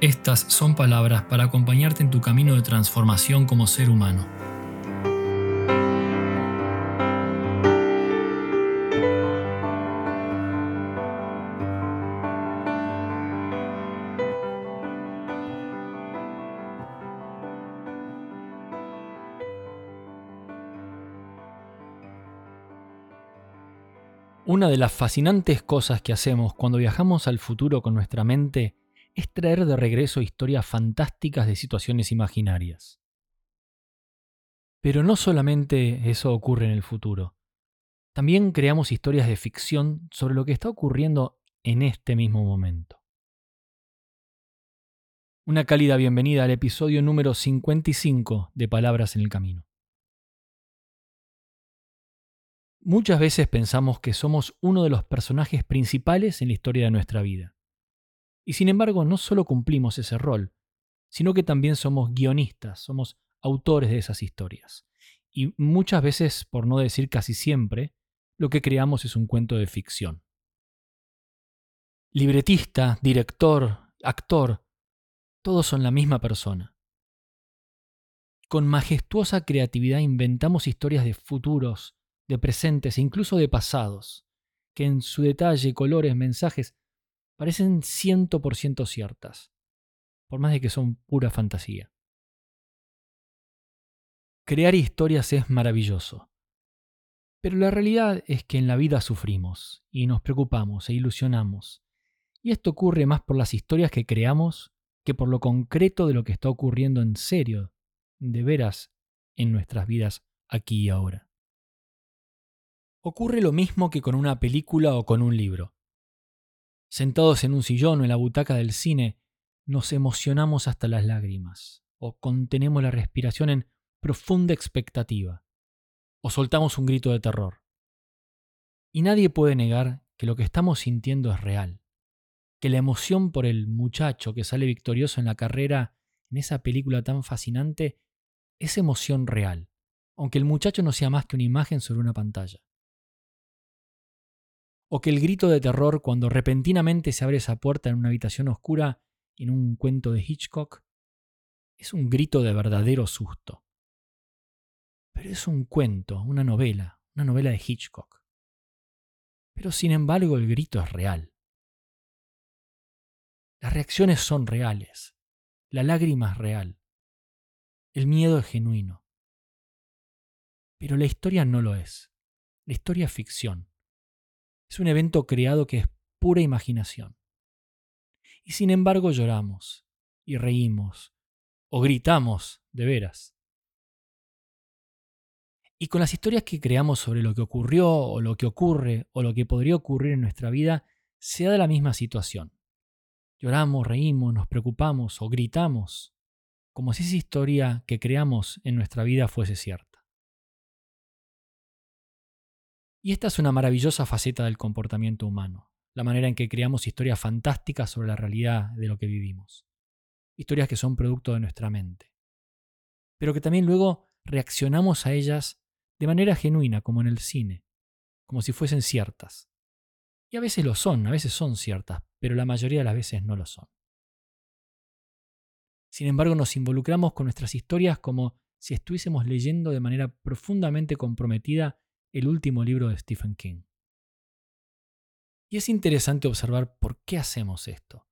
estas son palabras para acompañarte en tu camino de transformación como ser humano. Una de las fascinantes cosas que hacemos cuando viajamos al futuro con nuestra mente es traer de regreso historias fantásticas de situaciones imaginarias. Pero no solamente eso ocurre en el futuro. También creamos historias de ficción sobre lo que está ocurriendo en este mismo momento. Una cálida bienvenida al episodio número 55 de Palabras en el Camino. Muchas veces pensamos que somos uno de los personajes principales en la historia de nuestra vida. Y sin embargo, no solo cumplimos ese rol, sino que también somos guionistas, somos autores de esas historias. Y muchas veces, por no decir casi siempre, lo que creamos es un cuento de ficción. Libretista, director, actor, todos son la misma persona. Con majestuosa creatividad inventamos historias de futuros, de presentes e incluso de pasados, que en su detalle, colores, mensajes parecen 100% ciertas, por más de que son pura fantasía. Crear historias es maravilloso, pero la realidad es que en la vida sufrimos y nos preocupamos e ilusionamos, y esto ocurre más por las historias que creamos que por lo concreto de lo que está ocurriendo en serio, de veras, en nuestras vidas aquí y ahora. Ocurre lo mismo que con una película o con un libro. Sentados en un sillón o en la butaca del cine, nos emocionamos hasta las lágrimas, o contenemos la respiración en profunda expectativa, o soltamos un grito de terror. Y nadie puede negar que lo que estamos sintiendo es real, que la emoción por el muchacho que sale victorioso en la carrera en esa película tan fascinante es emoción real, aunque el muchacho no sea más que una imagen sobre una pantalla o que el grito de terror cuando repentinamente se abre esa puerta en una habitación oscura en un cuento de Hitchcock es un grito de verdadero susto. Pero es un cuento, una novela, una novela de Hitchcock. Pero sin embargo el grito es real. Las reacciones son reales. La lágrima es real. El miedo es genuino. Pero la historia no lo es. La historia es ficción. Es un evento creado que es pura imaginación. Y sin embargo lloramos, y reímos, o gritamos de veras. Y con las historias que creamos sobre lo que ocurrió, o lo que ocurre, o lo que podría ocurrir en nuestra vida, se da la misma situación. Lloramos, reímos, nos preocupamos o gritamos, como si esa historia que creamos en nuestra vida fuese cierta. Y esta es una maravillosa faceta del comportamiento humano, la manera en que creamos historias fantásticas sobre la realidad de lo que vivimos. Historias que son producto de nuestra mente. Pero que también luego reaccionamos a ellas de manera genuina, como en el cine, como si fuesen ciertas. Y a veces lo son, a veces son ciertas, pero la mayoría de las veces no lo son. Sin embargo, nos involucramos con nuestras historias como si estuviésemos leyendo de manera profundamente comprometida el último libro de Stephen King. Y es interesante observar por qué hacemos esto.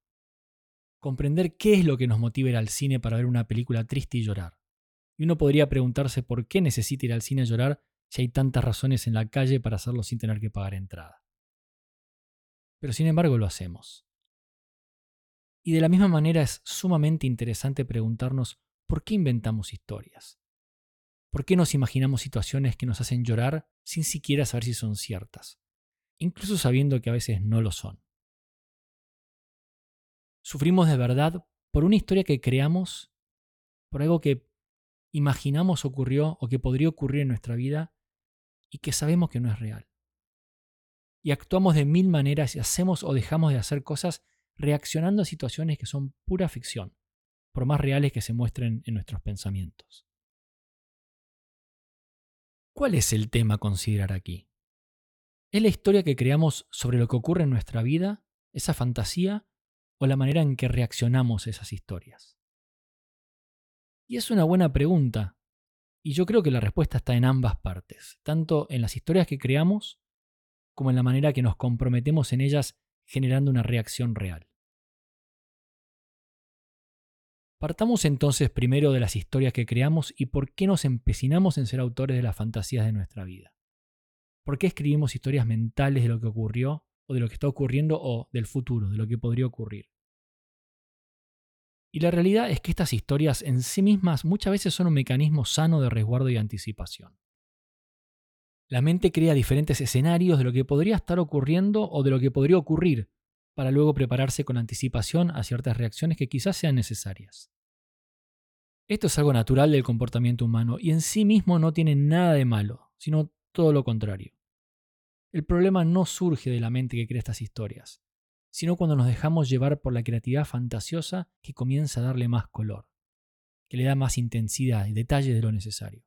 Comprender qué es lo que nos motiva ir al cine para ver una película triste y llorar. Y uno podría preguntarse por qué necesita ir al cine a llorar si hay tantas razones en la calle para hacerlo sin tener que pagar entrada. Pero sin embargo lo hacemos. Y de la misma manera es sumamente interesante preguntarnos por qué inventamos historias. ¿Por qué nos imaginamos situaciones que nos hacen llorar sin siquiera saber si son ciertas? Incluso sabiendo que a veces no lo son. Sufrimos de verdad por una historia que creamos, por algo que imaginamos ocurrió o que podría ocurrir en nuestra vida y que sabemos que no es real. Y actuamos de mil maneras y hacemos o dejamos de hacer cosas reaccionando a situaciones que son pura ficción, por más reales que se muestren en nuestros pensamientos. ¿Cuál es el tema a considerar aquí? ¿Es la historia que creamos sobre lo que ocurre en nuestra vida, esa fantasía, o la manera en que reaccionamos a esas historias? Y es una buena pregunta, y yo creo que la respuesta está en ambas partes, tanto en las historias que creamos como en la manera que nos comprometemos en ellas generando una reacción real. Partamos entonces primero de las historias que creamos y por qué nos empecinamos en ser autores de las fantasías de nuestra vida. ¿Por qué escribimos historias mentales de lo que ocurrió o de lo que está ocurriendo o del futuro, de lo que podría ocurrir? Y la realidad es que estas historias en sí mismas muchas veces son un mecanismo sano de resguardo y anticipación. La mente crea diferentes escenarios de lo que podría estar ocurriendo o de lo que podría ocurrir, para luego prepararse con anticipación a ciertas reacciones que quizás sean necesarias. Esto es algo natural del comportamiento humano y en sí mismo no tiene nada de malo, sino todo lo contrario. El problema no surge de la mente que crea estas historias, sino cuando nos dejamos llevar por la creatividad fantasiosa que comienza a darle más color, que le da más intensidad y detalle de lo necesario.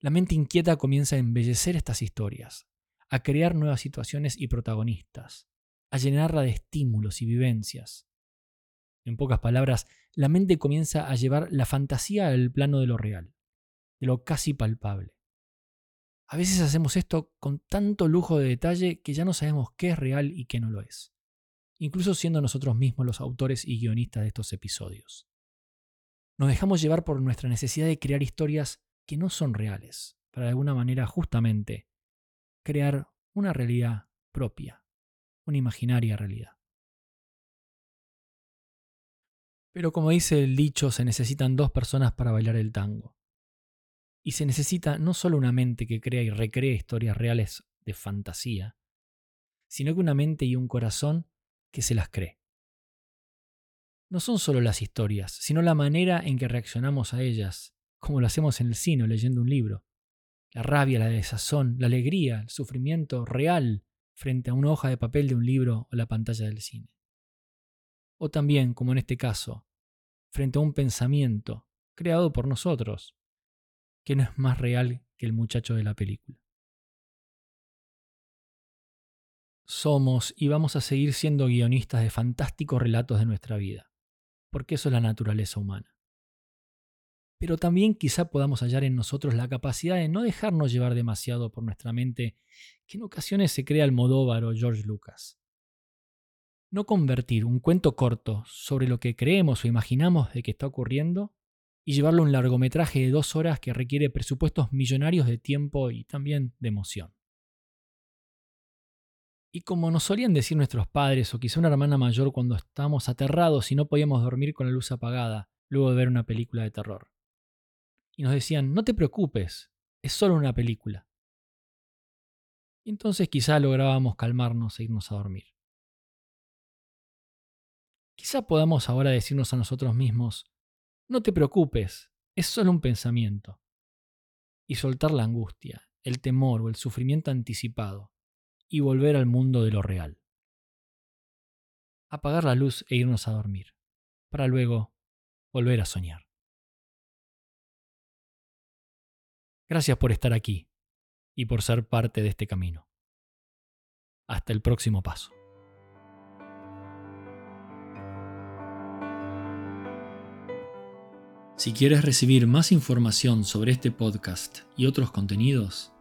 La mente inquieta comienza a embellecer estas historias, a crear nuevas situaciones y protagonistas, a llenarla de estímulos y vivencias. En pocas palabras, la mente comienza a llevar la fantasía al plano de lo real, de lo casi palpable. A veces hacemos esto con tanto lujo de detalle que ya no sabemos qué es real y qué no lo es, incluso siendo nosotros mismos los autores y guionistas de estos episodios. Nos dejamos llevar por nuestra necesidad de crear historias que no son reales, para de alguna manera justamente crear una realidad propia, una imaginaria realidad. Pero como dice el dicho, se necesitan dos personas para bailar el tango. Y se necesita no solo una mente que crea y recree historias reales de fantasía, sino que una mente y un corazón que se las cree. No son solo las historias, sino la manera en que reaccionamos a ellas, como lo hacemos en el cine leyendo un libro. La rabia, la desazón, la alegría, el sufrimiento real frente a una hoja de papel de un libro o la pantalla del cine. O también, como en este caso, frente a un pensamiento creado por nosotros, que no es más real que el muchacho de la película. Somos y vamos a seguir siendo guionistas de fantásticos relatos de nuestra vida, porque eso es la naturaleza humana pero también quizá podamos hallar en nosotros la capacidad de no dejarnos llevar demasiado por nuestra mente, que en ocasiones se crea Almodóvar o George Lucas. No convertir un cuento corto sobre lo que creemos o imaginamos de que está ocurriendo y llevarlo a un largometraje de dos horas que requiere presupuestos millonarios de tiempo y también de emoción. Y como nos solían decir nuestros padres o quizá una hermana mayor cuando estábamos aterrados y no podíamos dormir con la luz apagada luego de ver una película de terror y nos decían, no te preocupes, es solo una película. Y entonces quizá lográbamos calmarnos e irnos a dormir. Quizá podamos ahora decirnos a nosotros mismos, no te preocupes, es solo un pensamiento. Y soltar la angustia, el temor o el sufrimiento anticipado y volver al mundo de lo real. Apagar la luz e irnos a dormir, para luego volver a soñar. Gracias por estar aquí y por ser parte de este camino. Hasta el próximo paso. Si quieres recibir más información sobre este podcast y otros contenidos,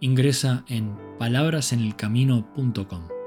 ingresa en palabrasenelcamino.com.